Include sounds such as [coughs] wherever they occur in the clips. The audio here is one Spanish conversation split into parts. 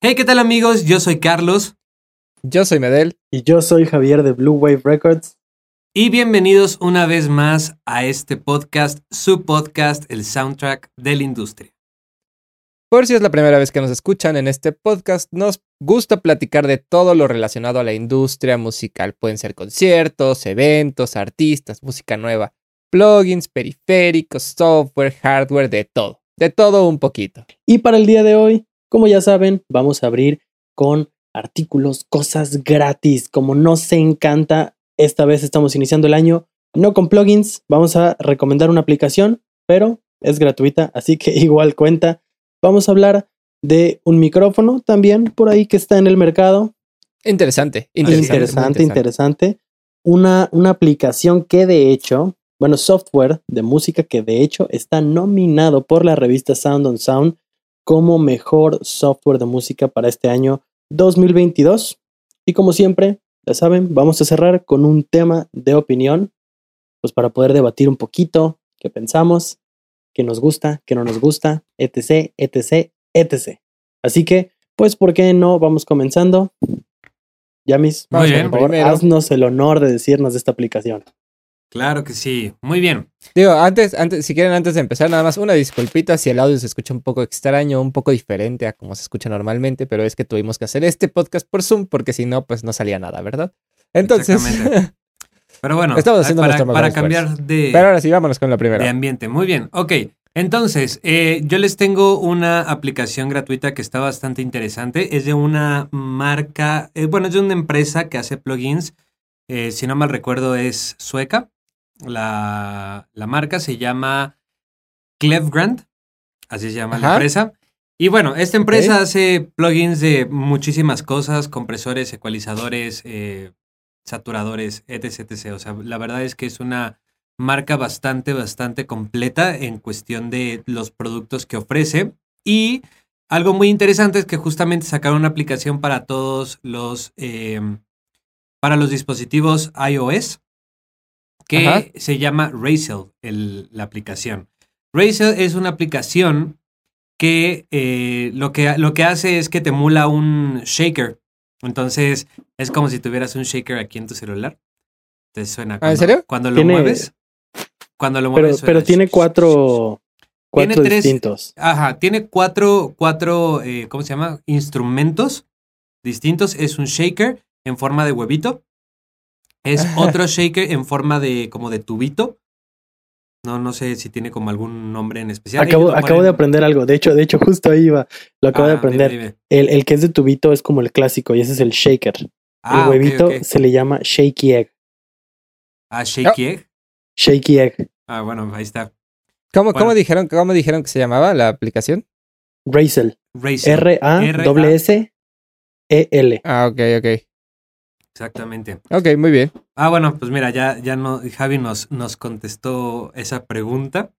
Hey, ¿qué tal amigos? Yo soy Carlos. Yo soy Medel. Y yo soy Javier de Blue Wave Records. Y bienvenidos una vez más a este podcast, su podcast, el soundtrack de la industria. Por si es la primera vez que nos escuchan en este podcast, nos gusta platicar de todo lo relacionado a la industria musical. Pueden ser conciertos, eventos, artistas, música nueva, plugins, periféricos, software, hardware, de todo. De todo un poquito. Y para el día de hoy, como ya saben, vamos a abrir con artículos, cosas gratis. Como nos encanta, esta vez estamos iniciando el año no con plugins, vamos a recomendar una aplicación, pero es gratuita, así que [laughs] igual cuenta. Vamos a hablar de un micrófono también por ahí que está en el mercado. Interesante, interesante, interesante. interesante. Una, una aplicación que de hecho, bueno, software de música que de hecho está nominado por la revista Sound on Sound como mejor software de música para este año 2022. Y como siempre, ya saben, vamos a cerrar con un tema de opinión, pues para poder debatir un poquito qué pensamos, qué nos gusta, qué no nos gusta, etc, etc, etc. Así que, pues, ¿por qué no? Vamos comenzando. Yamis, Muy bien, por favor, haznos el honor de decirnos de esta aplicación. Claro que sí, muy bien. Digo, antes, antes, si quieren, antes de empezar, nada más una disculpita si el audio se escucha un poco extraño, un poco diferente a como se escucha normalmente, pero es que tuvimos que hacer este podcast por Zoom porque si no, pues no salía nada, ¿verdad? Entonces. [laughs] Pero bueno, estamos haciendo para, para cambiar de. Pero ahora sí, vámonos con la primera. De ambiente. Muy bien, ok. Entonces, eh, yo les tengo una aplicación gratuita que está bastante interesante. Es de una marca, eh, bueno, es de una empresa que hace plugins. Eh, si no mal recuerdo, es sueca. La, marca se llama Clevgrand, así se llama la empresa. Y bueno, esta empresa hace plugins de muchísimas cosas, compresores, ecualizadores, eh, saturadores, etc, etc. O sea, la verdad es que es una marca bastante, bastante completa en cuestión de los productos que ofrece. Y algo muy interesante es que justamente sacaron una aplicación para todos los, eh, para los dispositivos iOS que se llama Razel, la aplicación. Razel es una aplicación que, eh, lo que lo que hace es que te emula un shaker. Entonces, es como si tuvieras un shaker aquí en tu celular. Te suena ¿Ah, cuando, ¿En serio? Cuando lo mueves. Cuando lo mueves. Pero, tiene cuatro, cuatro distintos. Ajá, tiene cuatro, cuatro eh, ¿cómo se llama? Instrumentos distintos. Es un shaker en forma de huevito. Es [laughs] otro shaker en forma de como de tubito. No, no sé si tiene como algún nombre en especial. Acabo, acabo de aprender algo. De hecho, de hecho, justo ahí iba. Lo acabo de ah, aprender. El, el, que es de tubito es como el clásico y ese es el shaker. el ah, huevito se le llama shaky egg. Ah, shaky egg. Shaky egg. Ah, bueno, ahí está. ¿Cómo, ¿cómo, dijeron, ¿Cómo dijeron que se llamaba la aplicación? Razel. R-A-S-E-L. Ah, ok, ok. Exactamente. Ok, muy bien. Ah, bueno, pues mira, ya, ya no, Javi nos, nos contestó esa pregunta.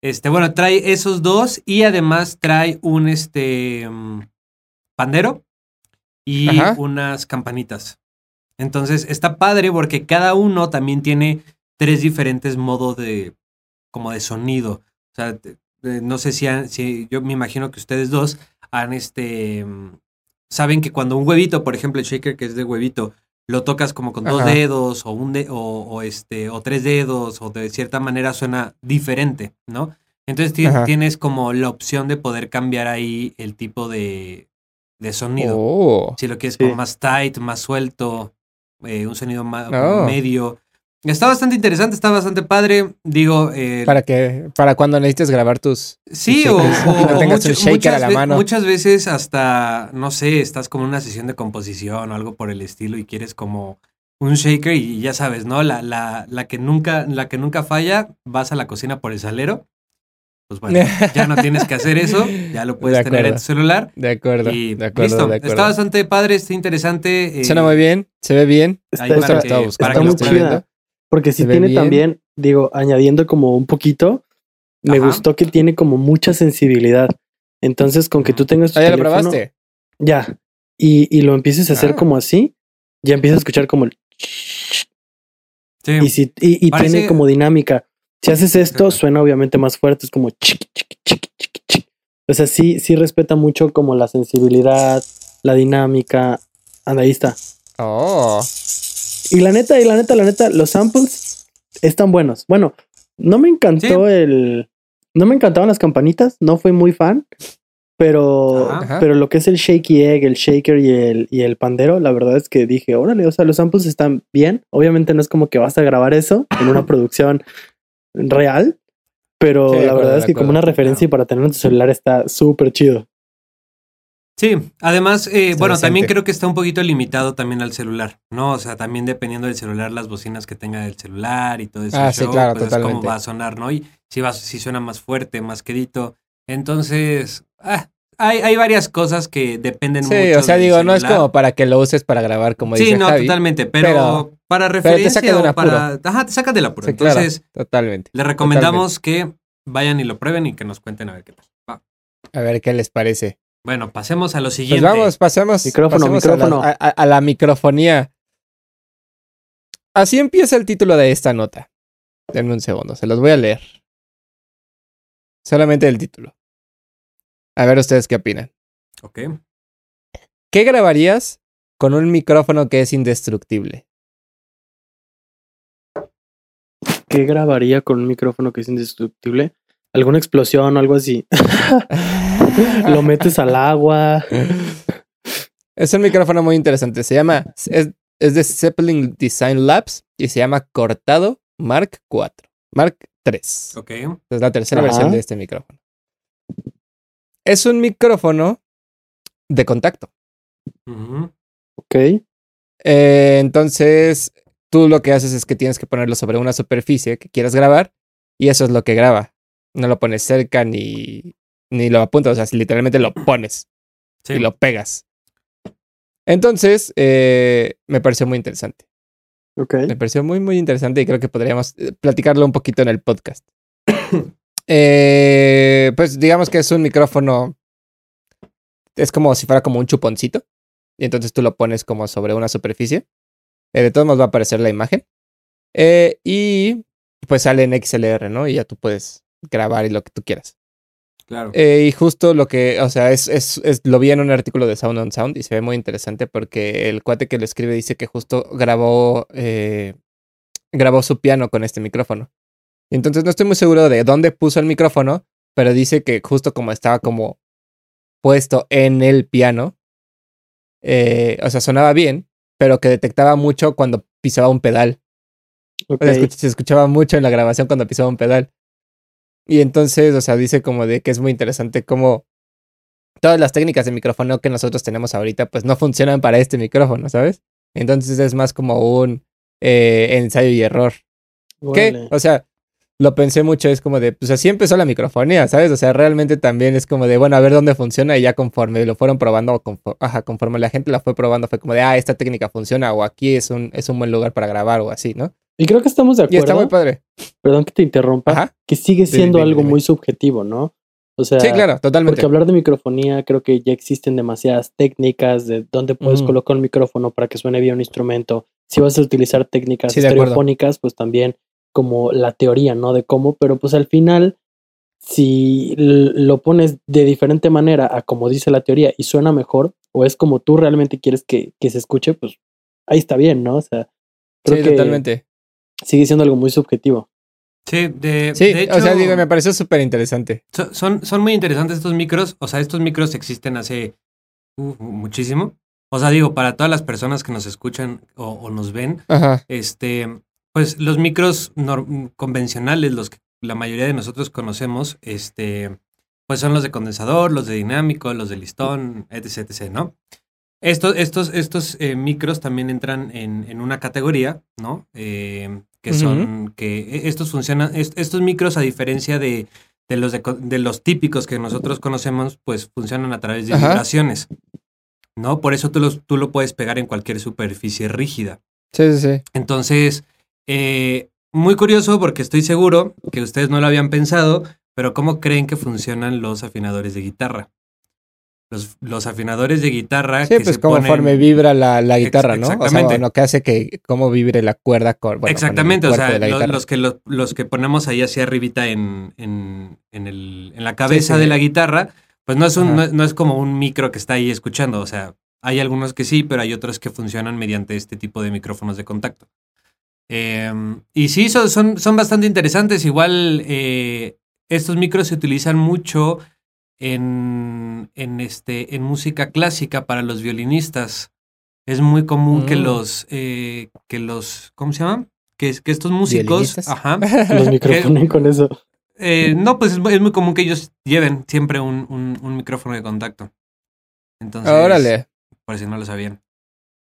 Este, bueno, trae esos dos y además trae un este mm, pandero y unas campanitas. Entonces está padre porque cada uno también tiene tres diferentes modos de como de sonido. O sea, no sé si, si yo me imagino que ustedes dos han este mm, saben que cuando un huevito, por ejemplo, el shaker que es de huevito, lo tocas como con dos dedos o un de, o, este o tres dedos o de cierta manera suena diferente, ¿no? Entonces tienes como la opción de poder cambiar ahí el tipo de, de sonido. Oh. Si lo quieres como más tight, más suelto, eh, un sonido más oh. medio. Está bastante interesante, está bastante padre. Digo. Eh, para que, para cuando necesites grabar tus. Sí, o, no [laughs] tengas un shaker a la mano. Muchas veces hasta, no sé, estás como en una sesión de composición o algo por el estilo y quieres como un shaker y ya sabes, ¿no? La, la, la que nunca, la que nunca falla, vas a la cocina por el salero. Pues bueno, [laughs] ya no tienes que hacer eso, ya lo puedes tener en tu celular. De acuerdo. Y de acuerdo, listo. Está bastante padre, está interesante. Eh, Suena muy bien, se ve bien. Está, está, muy chida. Porque si tiene también, digo, añadiendo como un poquito, me gustó que tiene como mucha sensibilidad. Entonces, con que tú tengas tu ¿Ah, ya lo probaste? Ya. Y, y lo empieces a hacer ah. como así, ya empiezas a escuchar como el... Sí. Y, si, y, tiene como dinámica. Si haces esto, suena obviamente más fuerte, es como chiqui, chiqui, chiqui, chiqui, O sea, sí, sí respeta mucho como la sensibilidad, la dinámica. Anda, ahí está. Oh. Y la neta, y la neta, la neta, los samples están buenos. Bueno, no me encantó el. No me encantaban las campanitas, no fui muy fan. Pero, Ajá. pero lo que es el shaky egg, el shaker y el, y el pandero, la verdad es que dije, órale, o sea, los samples están bien. Obviamente no es como que vas a grabar eso en una [laughs] producción real, pero Sí la verdad es que como una referencia y para tener en tu celular está súper chido. Sí, además, eh, bueno, también creo que está un poquito limitado también al celular, ¿no? O sea, también dependiendo del celular, las bocinas que tenga del celular y todo eso. Ah, sí, claro, totalmente. cómo va a sonar, ¿no? Y si, va, si suena más fuerte, más quedito. Entonces, ah, hay, hay varias cosas que dependen mucho. Sí, o sea, digo, no es como para que lo uses para grabar, como Sí, dice no, Javi. totalmente, pero, pero- para te referencia saca de o para... Ajá, te saca apuro. Sí, claro, Entonces, totalmente. les recomendamos que vayan y lo prueben y que nos cuenten a ver qué tal. Va. A ver qué les parece. Bueno, pasemos a lo Pues siguiente. vamos, pasemos, Micrófono, pasemos a la- micrófono. A, a- a la microfonía. Así empieza el título de esta nota. Denme un segundo, se los voy a leer. Solamente el título. A ver ustedes qué opinan. Ok. ¿Qué grabarías con un micrófono que es indestructible? ¿Qué grabaría con un micrófono que es indestructible? ¿Alguna explosión o algo así? [laughs] Lo metes al agua. Es un micrófono muy interesante. Se llama. Es, es de Zeppelin Design Labs y se llama Cortado Mark IV. Mark III. Ok. Es la tercera Ajá. versión de este micrófono. Es un micrófono de contacto. Ok. Eh, entonces, tú lo que haces es que tienes que ponerlo sobre una superficie que quieras grabar y eso es lo que graba. No lo pones cerca ni, ni lo apuntas, o sea, si literalmente lo pones Sí. y lo pegas. Entonces, eh, me pareció muy interesante. Ok. Me pareció muy, muy interesante y creo que podríamos eh, platicarlo un poquito en el podcast. [coughs] Eh, pues digamos que es un micrófono. Es como si fuera como un chuponcito. Y entonces tú lo pones como sobre una superficie. Eh, de todos modos va a aparecer la imagen. Eh, y pues sale en XLR, ¿no? Y ya tú puedes grabar y lo que tú quieras. Claro. Eh, y justo lo que, o sea, es, es, es- lo vi en un artículo de Sound on Sound y se ve muy interesante porque el cuate que lo escribe dice que justo grabó, eh, grabó su piano con este micrófono. Y entonces no estoy muy seguro de dónde puso el micrófono, pero dice que justo como estaba como puesto en el piano, eh, o sea, sonaba bien, pero que detectaba mucho cuando pisaba un pedal. O sea, se escuchaba mucho en la grabación cuando pisaba un pedal. Y entonces, o sea, dice como de que es muy interesante cómo todas las técnicas de micrófono que nosotros tenemos ahorita, pues no funcionan para este micrófono, ¿sabes? Entonces es más como un eh, ensayo y error. ¿Qué? Órale. O sea, lo pensé mucho, es como de, pues así empezó la microfonía, ¿sabes? O sea, realmente también es como de, bueno, a ver dónde funciona y ya conforme lo fueron probando, o confo- ajá, conforme la gente la fue probando, fue como de, ah, esta técnica funciona o aquí es un, es un buen lugar para grabar o así, ¿no? Y creo que estamos de Y está muy acuerdo. padre. Perdón que te interrumpa. Ajá. Que sigue siendo dime, algo dime. muy subjetivo, ¿no? O sea, Sí, claro, totalmente. Porque hablar de microfonía, creo que ya existen demasiadas técnicas de dónde puedes Ujú. colocar un micrófono para que suene bien un instrumento. Si vas a utilizar técnicas Sí, acuerdo. estereofónicas, pues también como la teoría, ¿no? De cómo, pero pues al final, si lo pones de diferente manera a como dice la teoría y suena mejor, o es como tú realmente quieres que, que se escuche, pues ahí está bien, ¿no? O sea, creo Sí, que totalmente. Sigue siendo algo muy subjetivo. Sí, de, Sí, de hecho, o sea, digo, me pareció súper interesante. so- son, son muy interesantes estos micros. O sea, estos micros existen hace uh, muchísimo. O sea, digo, para todas las personas que nos escuchan o, o nos ven, Ajá. este, pues los micros convencionales, los que la mayoría de nosotros conocemos, este, pues son los de condensador, los de dinámico, los de listón, etc, etc, ¿no? Estos, estos, estos eh, micros también entran en, en una categoría, ¿no? Eh, que son, que e- estos funcionan, est- estos micros a diferencia de, de los de, los típicos que nosotros conocemos, pues funcionan a través de Ajá. vibraciones, ¿no? Por eso tú, los, tú lo puedes pegar en cualquier superficie rígida. Sí, sí, sí. Entonces, eh, muy curioso porque estoy seguro que ustedes no lo habían pensado, pero ¿cómo creen que funcionan los afinadores de guitarra? Los, los afinadores de guitarra Sí, que pues se ponen- vibra la, la Ex- guitarra, ¿no? O sea, exactamente. bueno, que hace que cómo vibre la cuerda con, bueno, con el Exactamente, o sea, lo- los, que, los, los que ponemos ahí hacia arribita en, en, en, el, en la cabeza sí. de la guitarra, pues no es, un, no, no es como un micro que está ahí escuchando. O sea, hay algunos que sí, pero hay otros que funcionan mediante este tipo de micrófonos de contacto. Em, y sí, son, son, son bastante interesantes. Igual eh, estos micros se utilizan mucho en, en, este, en música clásica para los violinistas. Es muy común que Mm. los, eh, que los, ¿cómo se llama? Que, que estos músicos, ajá, [laughs] Los micrófonos con eso. eh, no, pues es muy, es muy común que ellos lleven siempre un, un- un micrófono de contacto. Entonces, Órale. por si no lo sabían.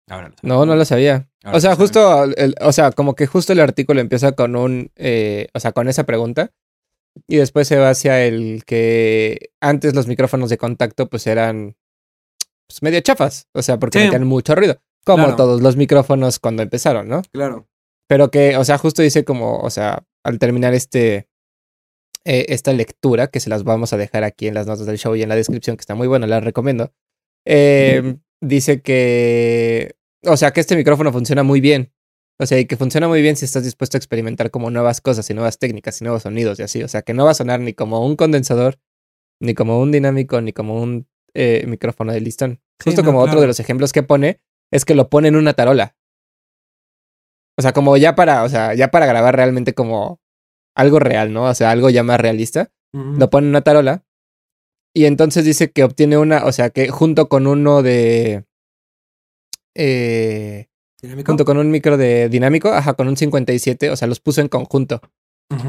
Ahora lo. No, no lo sabía. Ahora O sea, justo, el- o sea, como que justo el artículo empieza con un, eh, o sea, con esa pregunta y después se va hacia el que antes los micrófonos de contacto pues eran pues, medio chafas, o sea, porque Sí. metían mucho ruido, como Claro. todos los micrófonos cuando empezaron, ¿no? Claro. Pero que, o sea, justo dice como, o sea, al terminar este, eh, esta lectura, que se las vamos a dejar aquí en las notas del show y en la descripción, que está muy buena, la recomiendo, eh, dice que, o sea, que este micrófono funciona muy bien. O sea, y que funciona muy bien si estás dispuesto a experimentar como nuevas cosas y nuevas técnicas y nuevos sonidos y así. O sea, que no va a sonar ni como un condensador, ni como un dinámico, ni como un eh, micrófono de listón. Sí, Justo no, como otro de los ejemplos que pone es que lo pone en una tarola. O sea, como ya para, o sea, ya para grabar realmente como algo real, ¿no? O sea, algo ya más realista. Lo pone en una tarola. Y entonces dice que obtiene una, o sea, que junto con uno de. Eh, ¿Dinámico? junto con un micro de dinámico, ajá, con un 57, o sea, los puso en conjunto.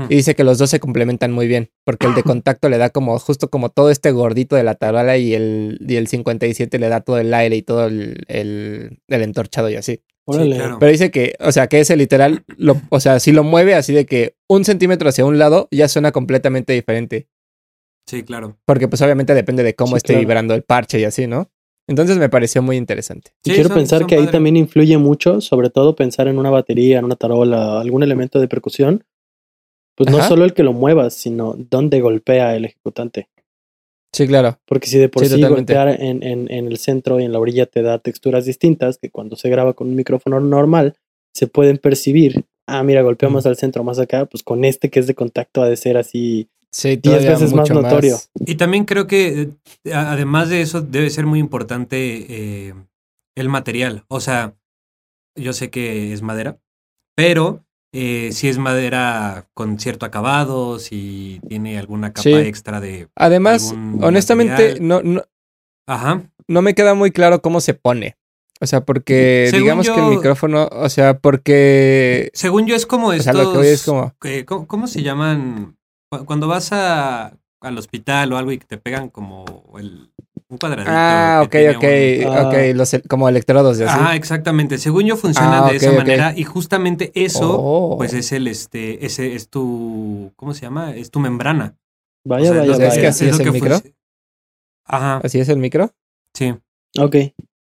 Y dice que los dos se complementan muy bien, porque el de [clears throat] contacto le da como, justo como todo este gordito de la tarola y el, y el 57 le da todo el aire y todo el, el, el entorchado y así. Claro. Pero dice que, o sea, que ese literal, lo, o sea, si lo mueve así de que un centímetro hacia un lado ya suena completamente diferente. Sí, claro. Porque pues obviamente depende de cómo Sí, esté claro. vibrando el parche y así, ¿no? Entonces me pareció muy interesante. Y quiero son- pensar son que ahí también influye mucho, sobre todo pensar en una batería, en una tarola, algún elemento de percusión. Pues no solo el que lo muevas, sino dónde golpea el ejecutante. Sí, claro. Porque si de por Sí, golpear en, en- en el centro y en la orilla te da texturas distintas, que cuando se graba con un micrófono normal se pueden percibir. Ah, mira, golpea más al centro, más acá, pues con este que es de contacto ha de ser así. Sí, Diez todavía veces más mucho notorio. Y también creo que, eh, además de eso, debe ser muy importante eh, el material. O sea, yo sé que es madera, pero eh, si es madera con cierto acabado, si tiene alguna capa Sí. extra de... Además, honestamente, material. no, no, Ajá. no me queda muy claro cómo se pone. O sea, porque Según digamos que el micrófono, o sea, porque... Según yo es como O estos... sea, lo que voy es como... ¿cómo, cómo se llaman? Cu- Cuando vas a, al hospital o algo y que te pegan como el, un cuadradito. Ah, ok, ok, un- Ah. ok, los, el- como electrodos y así. Ajá, exactamente. Según yo funcionan Ah, de esa manera y justamente eso, Oh. pues es el, este, ese es tu, ¿cómo se llama? Es tu membrana. Vaya, O sea, vaya, ¿Es que así es lo el que micro? Ajá, ¿Así es el micro? sí. Ok,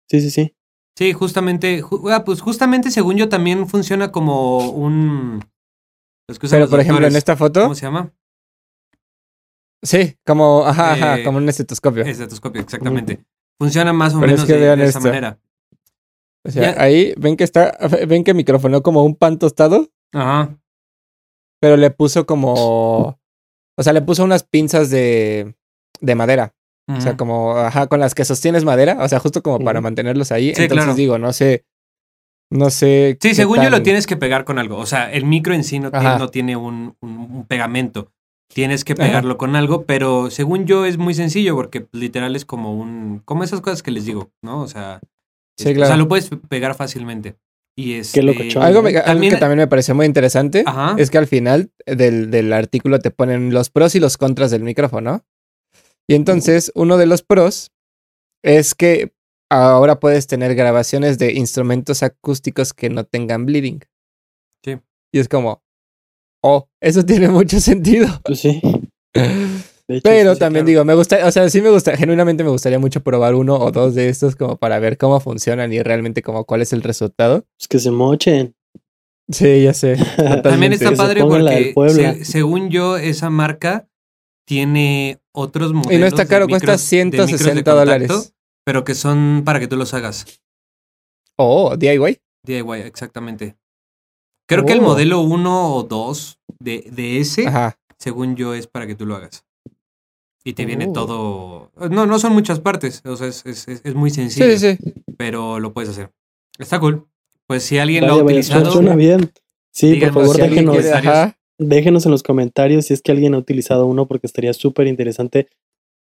sí, sí, sí. Sí, justamente, ju- ah, pues justamente según yo también funciona como un... los Pero los por ejemplo, en esta foto, ¿Cómo se llama? Sí, como, ajá, ajá, Eh, como un estetoscopio. Estetoscopio, exactamente. Funciona más o Pero es menos que de, esa manera. O sea, ya- ahí ven que está, ven que microfonó como un pan tostado, Ajá. pero le puso como, o sea, le puso unas pinzas de, de madera. O sea, como, ajá, con las que sostienes madera, o sea, justo como para mantenerlos ahí. Sí, Entonces claro. digo, no sé, no sé. Sí, según yo lo tienes que pegar con algo. O sea, el micro en sí no, tiene, Ajá. no tiene un, un- un pegamento. Tienes que Ajá. pegarlo con algo, pero según yo es muy sencillo porque literal es como un... Como esas cosas que les digo, ¿no? O sea... Sí, este, O claro. sea, lo puedes pegar fácilmente. Y es... Qué locochón. Algo, me- algo También- que también me pareció muy interesante Ajá. es que al final del, del artículo te ponen los pros y los contras del micrófono. Y entonces, uno de los pros es que ahora puedes tener grabaciones de instrumentos acústicos que no tengan bleeding. Sí. Y es como, oh, eso tiene mucho sentido. Pues sí. Hecho, Pero sí, también claro. digo, me gusta, o sea, sí me gusta, genuinamente me gustaría mucho probar uno o dos de estos como para ver cómo funcionan y realmente como cuál es el resultado. Pues que se mochen. Sí, ya sé. [laughs] También está padre porque se- según yo esa marca tiene otros modelos Y no está caro, cuesta micros- de micros de 160 contacto, dólares. Pero que son para que tú los hagas. Oh, DIY. DIY, exactamente. Creo que el Oh. modelo 1 o 2 de, de ese, Ajá. según yo, es para que tú lo hagas. Y te viene Oh. todo. No, no son muchas partes. O sea, es, es- es- es muy sencillo. Sí, sí, sí. Pero lo puedes hacer. Está cool. Pues si alguien lo ha vaya, utilizado. suena bien. Sí, por favor, si déjenos, Ajá. déjenos en los comentarios si es que alguien ha utilizado uno, porque estaría súper interesante.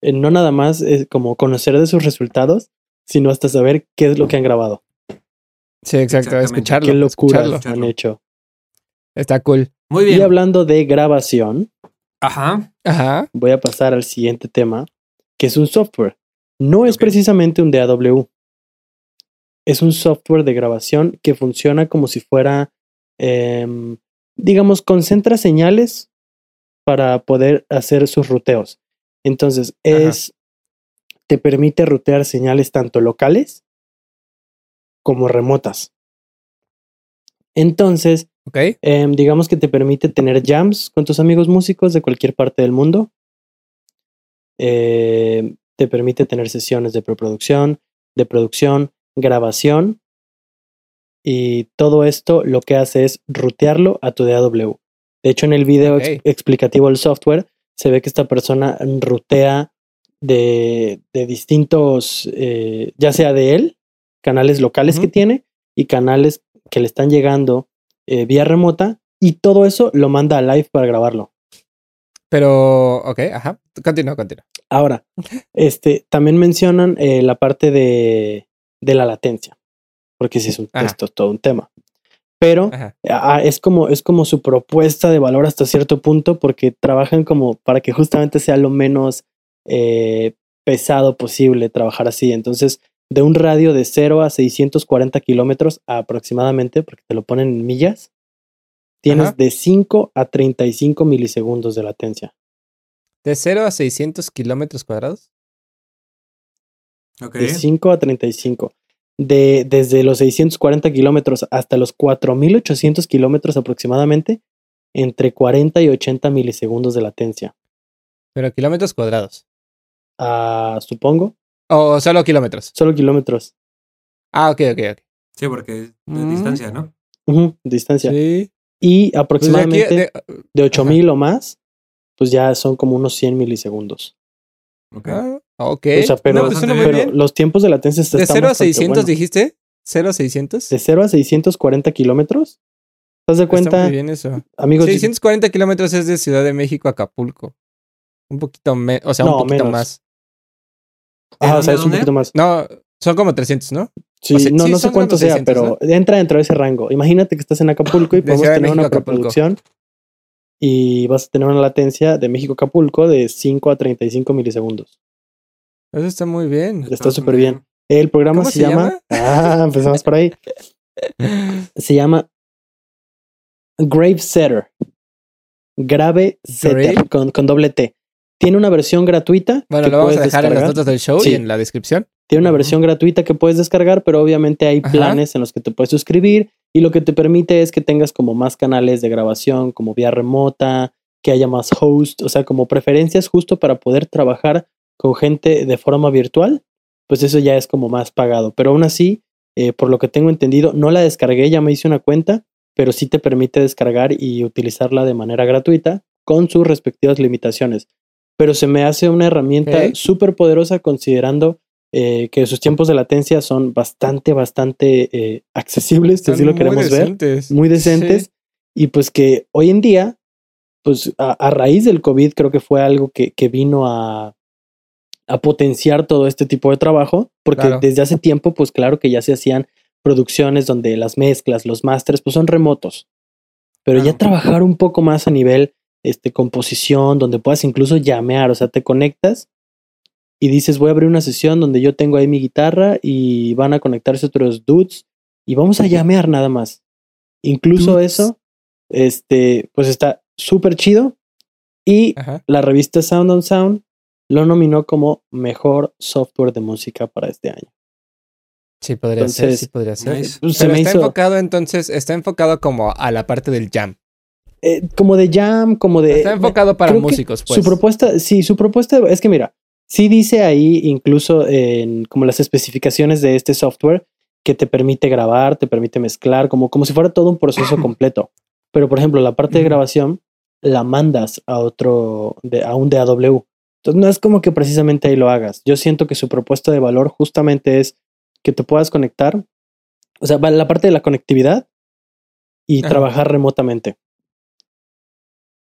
eh, no nada más eh, como conocer de sus resultados, sino hasta saber qué es lo que han grabado. Sí, exacto. Exactamente. Escucharlo. qué locuras escucharlo. han hecho. Está cool. Muy Y bien. hablando de grabación, Ajá. Ajá. voy a pasar al siguiente tema, que es un software. No es precisamente un DAW. Es un software de grabación que funciona como si fuera, em, digamos, concentra señales para poder hacer sus ruteos. Entonces, Ajá. es, te permite rutear señales tanto locales como remotas. Entonces, Ok. Em, digamos que te permite tener jams con tus amigos músicos de cualquier parte del mundo. Em, te permite tener sesiones de preproducción, de producción, grabación. Y todo esto lo que hace es rutearlo a tu DAW. De hecho, en el video ex- explicativo del software, se ve que esta persona rutea de, de distintos, eh, ya sea de él, canales locales que tiene y canales que le están llegando eh, vía remota y todo eso lo manda a live para grabarlo. Pero, ok, ajá. Continúa, continúa. Ahora, este, también mencionan eh, la parte de, de la latencia, porque sí es un Ajá. es todo un tema. Pero Ajá. ah, es como es como su propuesta de valor hasta cierto punto, porque trabajan como para que justamente sea lo menos eh, pesado posible trabajar así. Entonces, de un radio de 0 a 640 kilómetros aproximadamente, porque te lo ponen en millas, tienes Ajá. de 5 a 35 milisegundos de latencia. De 0 a 600 kilómetros cuadrados. Ok. De 5 a 35. De, desde los 640 kilómetros hasta los 4800 kilómetros aproximadamente, entre 40 y 80 milisegundos de latencia. Pero kilómetros cuadrados. Ah, supongo. O solo kilómetros. Solo kilómetros. Ah, ok, ok, ok. Sí, porque es de Mm. distancia, ¿no? Ujú, distancia. Sí. Y Pues de aproximadamente de, de- 8000 o más, pues ya son como unos 100 milisegundos. Ok. ah, ok. O sea, pero, No, pues pero los tiempos de latencia están ¿De 0 a bastante 600 buenos. dijiste? ¿0 a 600? De 0 a 640 kilómetros. ¿Te das de Está cuenta, muy bien eso. amigos? 640 kilómetros es de Ciudad de México a Acapulco. Un poquito menos, o sea, No, un poquito menos. más. Ah, ¿De o sea, es un poquito más. No, son como 300, ¿no? Sí, O sea, no, sí no sé cuánto sea, 600, pero entra dentro de ese rango. Imagínate que estás en Acapulco y De podemos tener una Acapulco. preproducción y vas a tener una latencia de México Acapulco de 5 a 35 milisegundos. Eso está muy bien. Está súper bien. El programa ¿Cómo se, se llama... Ah, empezamos por ahí. [laughs] Se llama Grave Setter. Grave Setter con, con doble T. Tiene una versión gratuita. Bueno, lo vamos a dejar en las descargar. notas del show Sí. y en la descripción. Tiene una versión gratuita que puedes descargar, pero obviamente hay Ajá. planes en los que te puedes suscribir y lo que te permite es que tengas como más canales de grabación, como vía remota, que haya más host, o sea, como preferencias justo para poder trabajar con gente de forma virtual, pues eso ya es como más pagado. Pero aún así, eh, por lo que tengo entendido, no la descargué, ya me hice una cuenta, pero sí te permite descargar y utilizarla de manera gratuita con sus respectivas limitaciones. Pero se me hace una herramienta Ok. súper poderosa considerando eh, que sus tiempos de latencia son bastante, bastante eh, accesibles, si lo queremos ver, decentes. muy decentes, Sí. y pues que hoy en día, pues a, a raíz del COVID creo que fue algo que, que vino a, a potenciar todo este tipo de trabajo, porque Claro. desde hace tiempo, pues claro que ya se hacían producciones donde las mezclas, los masters, pues son remotos, pero ya trabajar un poco más a nivel este, composición, donde puedas incluso llamear, o sea, te conectas y dices, voy a abrir una sesión donde yo tengo ahí mi guitarra y van a conectarse otros dudes y vamos a llamear nada más. Incluso Dudes. eso, este, pues está súper chido y Ajá. la revista Sound on Sound lo nominó como mejor software de música para este año. Sí, podría ser, Entonces, sí podría ser. nice. Pues, se Pero me está hizo enfocado entonces, está enfocado como a la parte del jam. Eh, como de jam, como de... Está enfocado para músicos, pues. Su propuesta, sí, su propuesta es que mira, sí dice ahí incluso en como las especificaciones de este software que te permite grabar, te permite mezclar, como, como si fuera todo un proceso [clears throat] completo. Pero por ejemplo, la parte de grabación la mandas a otro, de, a un DAW. Entonces no es como que precisamente ahí lo hagas. Yo siento que su propuesta de valor justamente es que te puedas conectar, o sea, la parte de la conectividad y Ajá. trabajar remotamente.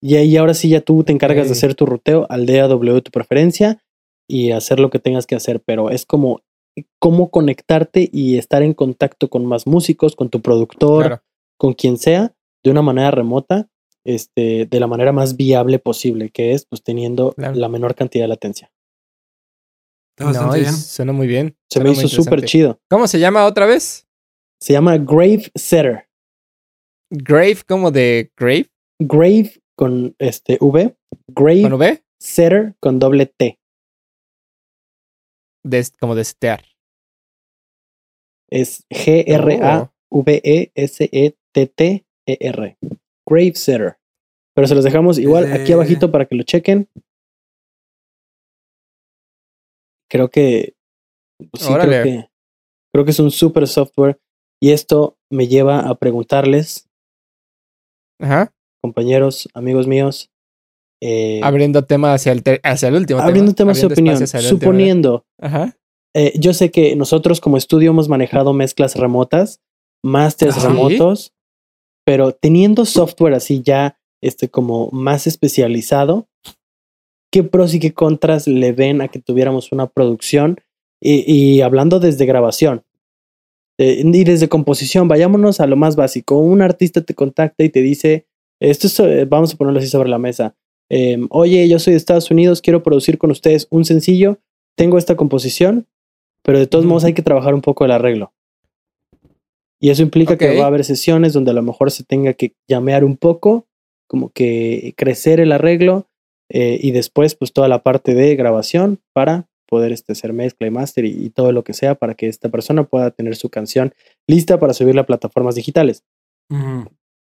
Y ahí ahora sí ya tú te encargas de hacer tu ruteo, aldea W de tu preferencia y hacer lo que tengas que hacer, pero es como cómo conectarte y estar en contacto con más músicos, con tu productor, Claro. con quien sea, de una manera remota, este, de la manera más viable posible, que es pues teniendo Claro. la menor cantidad de latencia. Bien. Suena muy bien. Se suena me hizo súper chido. ¿Cómo se llama otra vez? Se llama Grave Setter. Grave, como de Grave, Grave con este V, Grave con V, Setter con doble T. de, como de setear. Es G R A V E E E. Grave Setter. Pero se los dejamos igual aquí abajito para que lo chequen. Creo que sí, creo que creo que es un super software y esto me lleva a preguntarles, Ajá. Compañeros, amigos míos, eh, Abriendo tema hacia el, hacia el último abriendo tema. temas de abriendo opinión, el último, suponiendo. Eh, yo sé que nosotros como estudio hemos manejado mezclas remotas, masters Ah, ¿sí? remotos, pero teniendo software así ya este como más especializado, ¿qué pros y qué contras le ven a que tuviéramos una producción? Y, y hablando desde grabación eh, y desde composición, vayámonos a lo más básico. Un artista te contacta y te dice, esto es, eh, vamos a ponerlo así sobre la mesa. eh, Oye, yo soy de Estados Unidos, quiero producir con ustedes un sencillo, tengo esta composición, pero de todos modos hay que trabajar un poco el arreglo. Y eso implica que va a haber sesiones donde a lo mejor se tenga que llamear un poco, como que crecer el arreglo eh, y después pues toda la parte de grabación para poder este, hacer mezcla y master y, y todo lo que sea para que esta persona pueda tener su canción lista para subirla a plataformas digitales.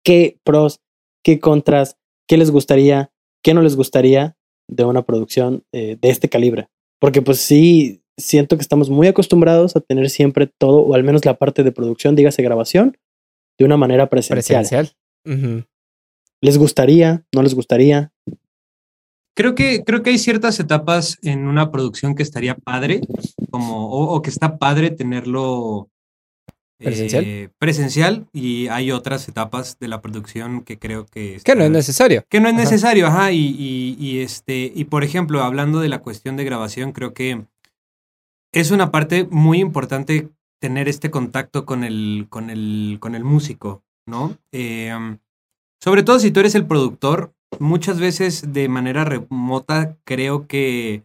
¿Qué pros, qué contras, qué les gustaría, qué no les gustaría de una producción eh, de este calibre? Porque pues sí, siento que estamos muy acostumbrados a tener siempre todo, o al menos la parte de producción, dígase grabación, de una manera presencial. Presencial. ¿Les gustaría? ¿No les gustaría? Creo que, creo que hay ciertas etapas en una producción que estaría padre, como, o, o que está padre tenerlo eh, ¿Presencial? presencial, y hay otras etapas de la producción que creo que... Que no es necesario. Que no es Ajá. necesario, ajá, y, y, y este, y por ejemplo, hablando de la cuestión de grabación, creo que es una parte muy importante tener este contacto con el, con el, con el músico, ¿no? Eh, sobre todo si tú eres el productor, muchas veces de manera remota creo que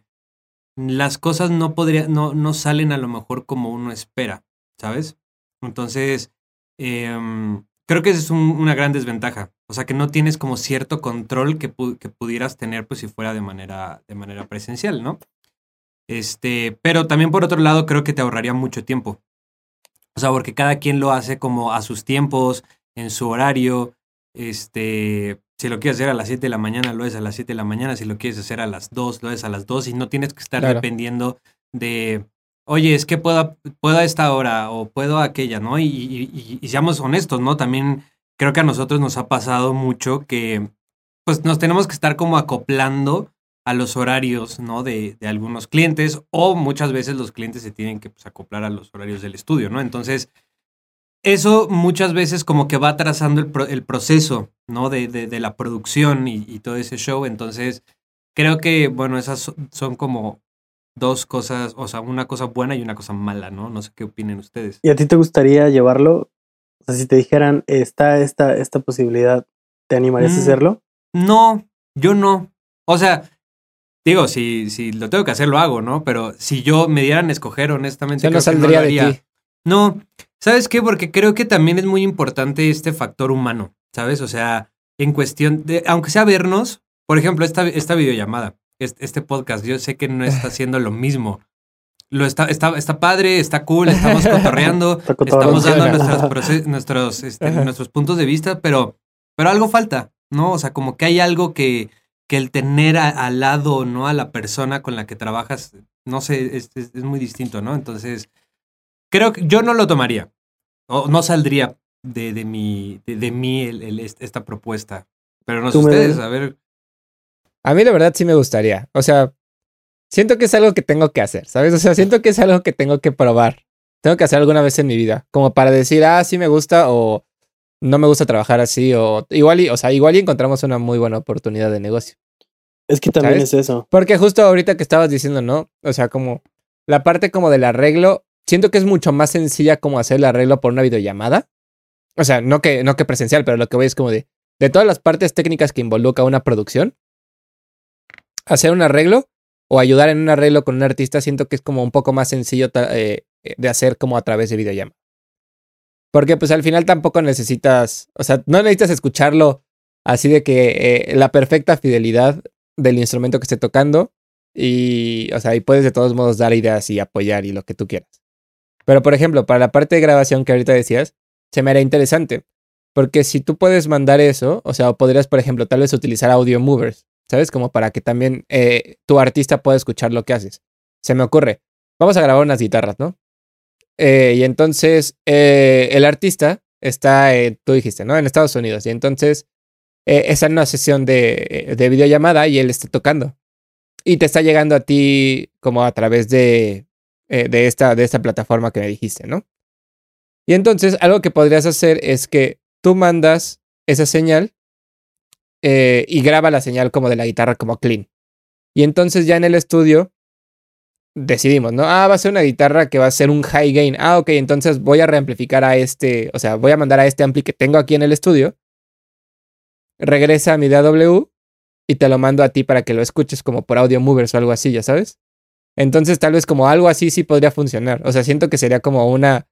las cosas no podría, no, no salen a lo mejor como uno espera, ¿sabes? Entonces, em, creo que esa es un- una gran desventaja. O sea, que no tienes como cierto control que, pu- que pudieras tener pues si fuera de manera, de manera presencial, ¿no? Este, pero también por otro lado creo que te ahorraría mucho tiempo. O sea, porque cada quien lo hace como a sus tiempos, en su horario. Este, si lo quieres hacer a las 7 de la mañana, lo es a las 7 de la mañana. Si lo quieres hacer a las 2, lo es a las 2. Y no tienes que estar Claro. dependiendo de, oye, es que puedo, puedo a esta hora o puedo a aquella, ¿no? Y, y- seamos honestos, ¿no? También creo que a nosotros nos ha pasado mucho que, pues, nos tenemos que estar como acoplando a los horarios, ¿no? De, de algunos clientes o muchas veces los clientes se tienen que pues, acoplar a los horarios del estudio, ¿no? Entonces, eso muchas veces como que va trazando el, pro- el proceso, ¿no? De, de- la producción y, y todo ese show. Entonces, creo que, bueno, esas so- son como dos cosas, o sea, una cosa buena y una cosa mala, ¿no? No sé qué opinen ustedes. ¿Y a ti te gustaría llevarlo? O sea, si te dijeran, está esta, esta posibilidad, ¿te animarías a Mm. hacerlo? No, yo no. O sea, digo, si, si lo tengo que hacer, lo hago, ¿no? Pero si yo me dieran a escoger, honestamente, no que saldría lo de haría. ti. No, ¿sabes qué? Porque creo que también es muy importante este factor humano, ¿sabes? O sea, en cuestión de, aunque sea vernos, por ejemplo, esta, esta videollamada, este, podcast, yo sé que no está [laughs] haciendo lo mismo. Lo está, está, está padre, está cool, estamos [laughs] cotorreando, estamos dando [laughs] nuestros, este, nuestros puntos de vista, pero, pero algo falta, ¿no? O sea, como que hay algo que, que el tener a- al lado, ¿no? A la persona con la que trabajas, no sé, es, es- es muy distinto, ¿no? Entonces, creo que yo no lo tomaría. O no saldría de, de mi, de, de mí el- el- est- esta propuesta. Pero no sé ustedes, a ver. A mí la verdad sí me gustaría. O sea, siento que es algo que tengo que hacer, ¿sabes? O sea, siento que es algo que tengo que probar. Tengo que hacer alguna vez en mi vida, como para decir, ah, sí me gusta o no me gusta trabajar así o igual y, o sea, igual y encontramos una muy buena oportunidad de negocio. Es que también ¿Sabes? es eso. Porque justo ahorita que estabas diciendo, ¿no? O sea, como la parte como del arreglo, siento que es mucho más sencilla como hacer el arreglo por una videollamada. O sea, no que, no que presencial, pero lo que voy es como de, de todas las partes técnicas que involucra una producción, hacer un arreglo o ayudar en un arreglo con un artista, siento que es como un poco más sencillo ta- eh, de hacer como a través de videollamada. Porque pues al final tampoco necesitas, o sea, no necesitas escucharlo así de que eh, la perfecta fidelidad del instrumento que esté tocando y, o sea, y puedes de todos modos dar ideas y apoyar y lo que tú quieras. Pero, por ejemplo, para la parte de grabación que ahorita decías, se me hará interesante. Porque si tú puedes mandar eso, o sea, podrías, por ejemplo, tal vez utilizar audio movers, ¿sabes? Como para que también eh, tu artista pueda escuchar lo que haces. Se me ocurre, vamos a grabar unas guitarras, ¿no? Eh, y entonces eh, el artista está, tú dijiste, ¿no? En Estados Unidos. Y entonces eh, está en una sesión de, de videollamada y él está tocando. Y te está llegando a ti como a través de, de, esta, de esta plataforma que me dijiste, ¿no? Y entonces algo que podrías hacer es que tú mandas esa señal eh, y graba la señal como de la guitarra como clean. Y entonces ya en el estudio decidimos, ¿no? Ah, va a ser una guitarra que va a ser un high gain. Ah, ok, entonces voy a reamplificar a este, o sea, voy a mandar a este ampli que tengo aquí en el estudio. Regresa a mi DAW y te lo mando a ti para que lo escuches como por audio movers o algo así, ya sabes. Entonces tal vez como algo así sí podría funcionar. O sea, siento que sería como una...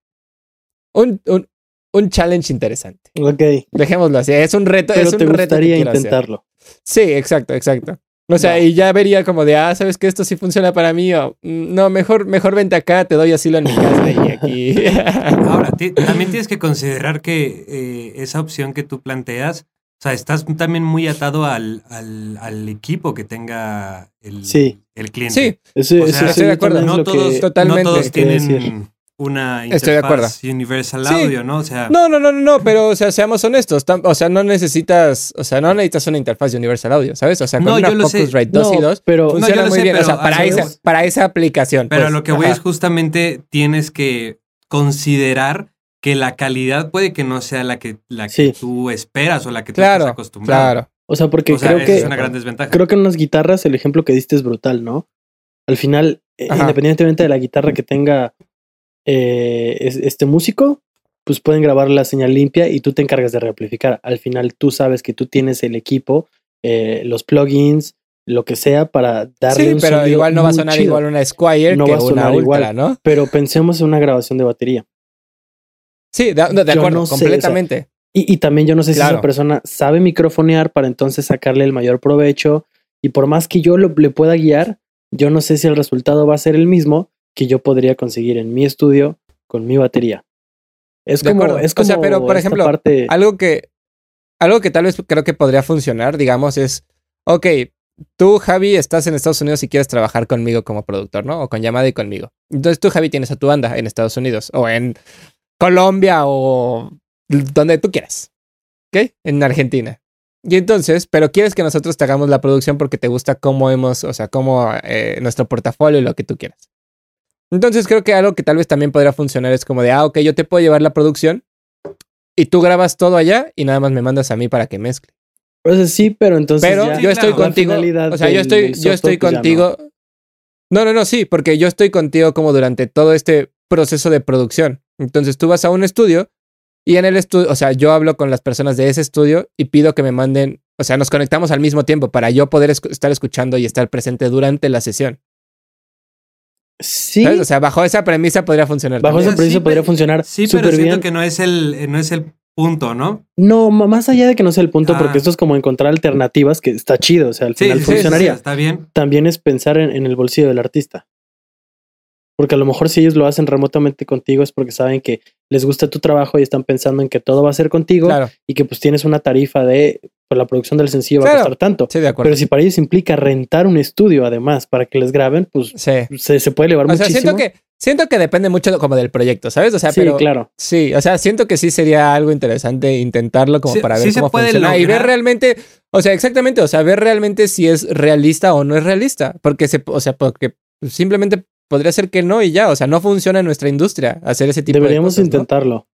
Un, un, un challenge interesante. Ok. Dejémoslo así. Es un reto. Pero es un te reto que gustaría hacer. intentarlo. Sí, exacto, exacto. O sea, y ya vería como de, ah, ¿sabes que esto sí funciona para mí? O, "Mm, no, mejor, mejor vente acá, te doy asilo en mi casa y aquí. [laughs] Ahora, también tienes que considerar que eh, esa opción que tú planteas, o sea, estás también muy atado al, al, al equipo que tenga el, Sí. el cliente. sí, Eso, O sea, sí estoy de acuerdo. también es No todos, Totalmente. no todos tienen una Estoy de acuerdo. interfaz Universal Sí. Audio, ¿no? O sea, No, no, no, no, no, pero, o sea, seamos honestos. tam- O sea, no necesitas, o sea, no necesitas una interfaz de Universal Audio, ¿sabes? O sea, con No, una yo lo sé. Focusrite 2 y No, 2 pero- No, funciona yo lo muy sé, bien. o pero sea, para esa, para esa aplicación. pero pues, lo que voy es justamente tienes que considerar que la calidad puede que no sea la que, la que Sí. tú esperas o la que tú Claro, estás acostumbrado. claro. O sea, porque O sea, creo que es una gran desventaja. creo que en unas guitarras el ejemplo que diste es brutal, ¿no? Al final, eh, Ajá. independientemente de la guitarra que tenga eh, es- este músico, pues pueden grabar la señal limpia y tú te encargas de reamplificar. Al final tú sabes que tú tienes el equipo, eh, los plugins, lo que sea para darle Sí, un pero sonido igual no va a sonar chido. igual una Squire No que va a una sonar Ultra, igual. ¿no? Pero pensemos en una grabación de batería. Sí, de, acuerdo, no sé, o sea, completamente. Y, y también yo no sé si esa persona sabe microfonear para entonces sacarle el mayor provecho. Y por más que yo lo- le pueda guiar, yo no sé si el resultado va a ser el mismo que yo podría conseguir en mi estudio con mi batería. Es De como, acuerdo. es O sea, como pero, por ejemplo, parte- Algo que, algo que tal vez creo que podría funcionar, digamos, es, ok, tú, Javi, estás en Estados Unidos y quieres trabajar conmigo como productor, ¿no? O con llamada y conmigo. Entonces tú, Javi, tienes a tu banda en Estados Unidos o en Colombia o donde tú quieras, ¿ok? En Argentina. Y entonces, pero quieres que nosotros te hagamos la producción porque te gusta cómo hemos, o sea, cómo eh, nuestro portafolio y lo que tú quieras. Entonces creo que algo que tal vez también podría funcionar es como de, ah, ok, yo te puedo llevar la producción y tú grabas todo allá y nada más me mandas a mí para que mezcle. o sea, sí, pero entonces Pero ya yo estoy claro. contigo. O sea, yo estoy, yo estoy pues contigo. No, no, no, sí, porque yo estoy contigo como durante todo este proceso de producción. Entonces tú vas a un estudio y en el estudio, o sea, yo hablo con las personas de ese estudio y pido que me manden, o sea, nos conectamos al mismo tiempo para yo poder estar escuchando y estar presente durante la sesión. Sí, ¿sabes? O sea, bajo esa premisa podría funcionar. bajo también. precio Sí, podría funcionar Sí, pero siento bien. que no es el, no es el punto, ¿no? No, más allá de que no sea el punto, Ah. porque esto es como encontrar alternativas que está chido, o sea, al Sí, final sí, funcionaría. sí, está bien. también es pensar en, en el bolsillo del artista. Porque a lo mejor si ellos lo hacen remotamente contigo es porque saben que les gusta tu trabajo y están pensando en que todo va a ser contigo Claro, y que pues tienes una tarifa de por la producción del sencillo va a Claro. costar tanto. sí, de acuerdo. Pero si para ellos implica rentar un estudio además para que les graben, pues Sí. se, se puede elevar O sea, siento que, siento que depende mucho como del proyecto, ¿sabes? O sea, sí, pero claro. sí, o sea, siento que sí sería algo interesante intentarlo como Sí- para sí ver se cómo puede funciona y ver lograr. realmente, o sea, exactamente, o sea, ver realmente si es realista o no es realista, porque se, o sea, porque simplemente podría ser que no y ya, o sea, no funciona en nuestra industria hacer ese tipo Deberíamos de cosas, ¿no? intentarlo.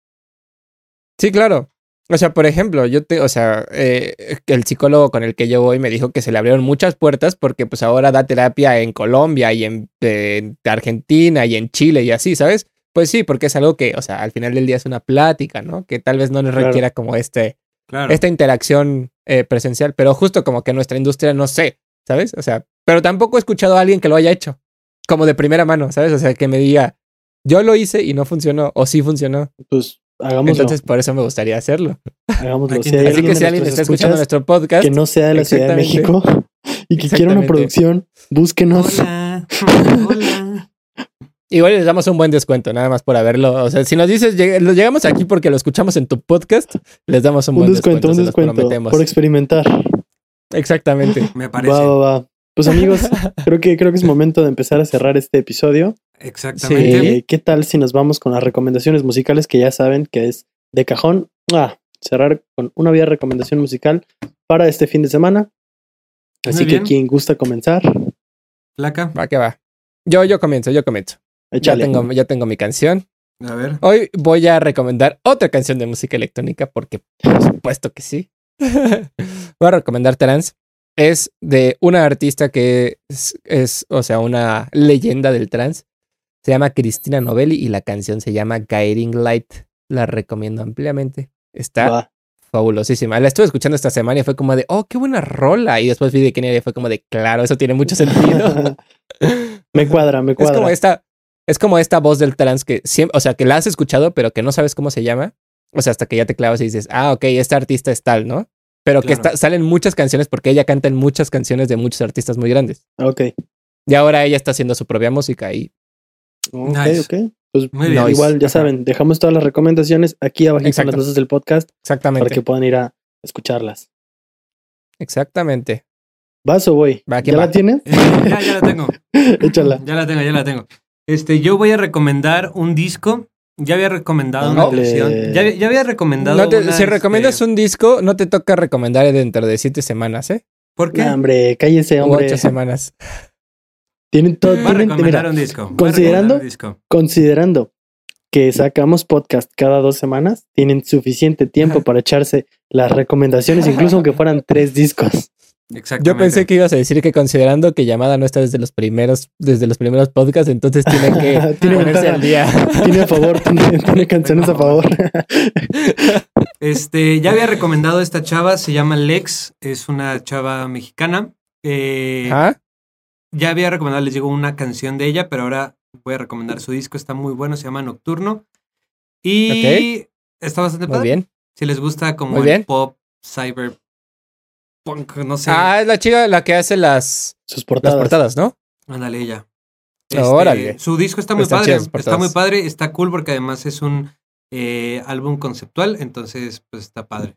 Sí, claro. O sea, por ejemplo, yo te, o sea, eh, el psicólogo con el que yo voy me dijo que se le abrieron muchas puertas porque pues ahora da terapia en Colombia y en, en Argentina y en Chile y así, ¿sabes? Pues sí, porque es algo que, o sea, al final del día es una plática, ¿no? Que tal vez no nos Claro. requiera como este, Claro. esta interacción eh, presencial, pero justo como que nuestra industria no sé, ¿sabes? O sea, pero tampoco he escuchado a alguien que lo haya hecho, como de primera mano, ¿sabes? O sea, que me diga, yo lo hice y no funcionó, o sí funcionó. Pues hagámoslo. Entonces, por eso me gustaría hacerlo. hagámoslo. Si Así que si alguien está escuchando nuestro podcast, que no sea de la Ciudad de. México [laughs] y que quiera una producción, búsquenos. Hola. [laughs] Hola. igual les damos un buen descuento, nada más por haberlo. O sea, si nos dices, "Lleg- lo llegamos aquí porque lo escuchamos en tu podcast, les damos un, Un buen descuento, descuento, un descuento por experimentar. Exactamente. Me parece. Va, va, va. Pues amigos, [laughs] creo que creo que es momento de empezar a cerrar este episodio. Exactamente. Eh, ¿Qué tal si nos vamos con las recomendaciones musicales que ya saben que es de cajón? Ah, cerrar con una vía recomendación musical para este fin de semana. Así que quien gusta comenzar, Placa. Va que va. Yo, yo comienzo, yo comienzo. Ya tengo, ya tengo mi canción. A ver. Hoy voy a recomendar otra canción de música electrónica porque por supuesto que sí. [laughs] voy a recomendar Trans. Es de una artista que es, es, o sea, una leyenda del trans. Se llama Cristina Novelli y la canción se llama Guiding Light. La recomiendo ampliamente. Está fabulosísima. La estuve escuchando esta semana y fue como de, oh, qué buena rola. Y después vi de quién era y fue como de, claro, eso tiene mucho sentido. [laughs] me cuadra, me [laughs] Es como cuadra. esta, es como esta voz del trans que siempre, o sea, que la has escuchado, pero que no sabes cómo se llama. O sea, hasta que ya te clavas y dices, ah, ok, esta artista es tal, ¿no? Pero que está- salen muchas canciones porque ella canta en muchas canciones de muchos artistas muy grandes. Ok. Y ahora ella está haciendo su propia música y Ok, Nice. ok. Pues Muy bien. Nice. igual, ya Ajá. saben, dejamos todas las recomendaciones aquí abajo en las notas del podcast para exactamente, que puedan ir a escucharlas. exactamente. ¿Vas o voy? Va, ¿Ya la tienes? Eh, [laughs] ya, ya la tengo. [laughs] Échala. Ya la tengo, ya la tengo. Este, yo voy a recomendar un disco. Ya había recomendado una canción. Ya, ya había recomendado. No te- una, si recomiendas este, un disco, no te toca recomendar dentro de siete semanas, ¿eh? ¿Por qué? Nah, hombre, cállese, O hombre. ocho semanas. [laughs] Tienen todo. Voy a tienen- recomendar mira, un disco. Voy a considerando- recomendar un disco. considerando que sacamos podcast cada dos semanas, tienen suficiente tiempo [laughs] para echarse las recomendaciones, incluso aunque fueran tres discos. Exactamente. Yo pensé que ibas a decir que considerando que llamada no está desde los primeros, desde los primeros podcasts, entonces tiene que [laughs] Tiene ponerse al día. [laughs] Tiene a favor, tiene, tiene canciones a favor. Este, ya había recomendado esta chava, se llama Lex, es una chava mexicana. Eh, Ajá. ya había recomendado, les digo, una canción de ella, pero ahora voy a recomendar su disco, está muy bueno, se llama Nocturno. Y está bastante Muy padre. bien. Si les gusta como Muy el bien. pop, cyber, punk, no sé. Ah, es la chica la que hace las, Sus las portadas. portadas, ¿no? Ándale ella. Órale. Su disco está muy Están padre. Está muy padre, está cool porque además es un eh, álbum conceptual, entonces pues está padre.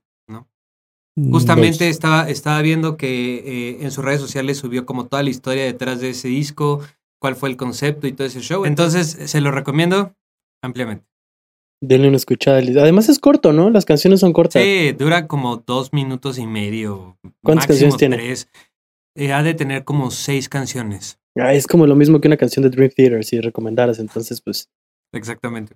Justamente Nice. estaba, estaba viendo que eh, en sus redes sociales subió como toda la historia detrás de ese disco, cuál fue el concepto y todo ese show. Entonces se lo recomiendo ampliamente. Denle una escuchada. Además es corto, ¿no? Las canciones son cortas. Sí, dura como dos minutos y medio. ¿Cuántas canciones tiene? tres. Eh, ha de tener como seis canciones. Ah, es como lo mismo que una canción de Dream Theater, si recomendaras. Entonces, pues, Exactamente.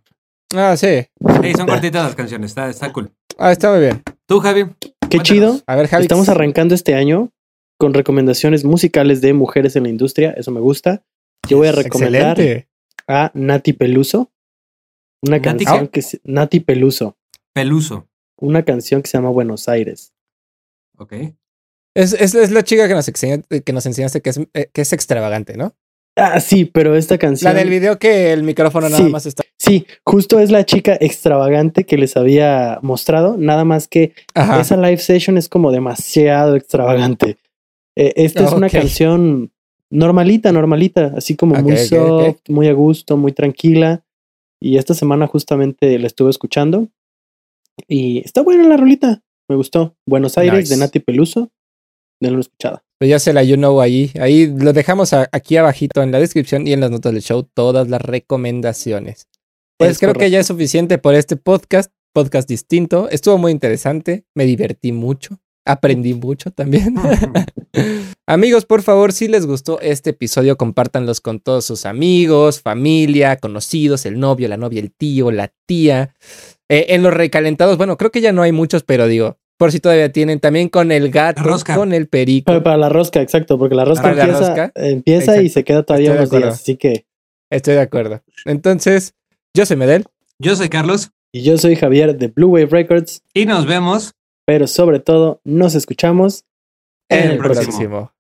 Ah, sí. Sí, son cortitas las canciones, está, está cool. Ah, está muy bien. Tú, Javi. qué Cuéntanos. chido. A ver, Javi. Estamos arrancando este año con recomendaciones musicales de mujeres en la industria. Eso me gusta. Yo voy a recomendar Excelente. a Nati Peluso. Una ¿Nati canción que se- Nati Peluso. Peluso. Una canción que se llama Buenos Aires. Ok. Es, es, es la chica que nos, enseña- que nos enseñaste que es, eh, que es extravagante, ¿no? Ah, sí, pero esta canción. La del video que el micrófono nada Sí. más está. Sí, justo es la chica extravagante que les había mostrado. Nada más que Ajá. esa live session es como demasiado extravagante. Eh, esta es una Ok. canción normalita, normalita, así como muy ok, soft, ok. muy a gusto, muy tranquila. Y esta semana justamente la estuve escuchando. Y está buena la rolita. Me gustó. Buenos Aires Nice. de Nati Peluso. De una escuchada. Pues ya se la you know ahí. Ahí lo dejamos a- aquí abajito en la descripción y en las notas del show todas las recomendaciones. Pues Es creo que ya es suficiente por este podcast. Podcast distinto. Estuvo muy interesante. Me divertí mucho. Aprendí mucho también. [laughs] [laughs] Amigos, por favor, si les gustó este episodio, compártanlos con todos sus amigos, familia, conocidos, el novio, la novia, el tío, la tía. Eh, en los recalentados, bueno, creo que ya no hay muchos, pero digo, por si todavía tienen, también con el gato, rosca. con el perico. Para, para la rosca, exacto, porque la rosca Para la empieza, rosca. empieza y se queda todavía Estoy unos días. Así que, Estoy de acuerdo. Entonces, yo soy Medel. Yo soy Carlos y yo soy Javier de Blue Wave Records, y nos vemos pero sobre todo nos escuchamos En el el próximo. próximo.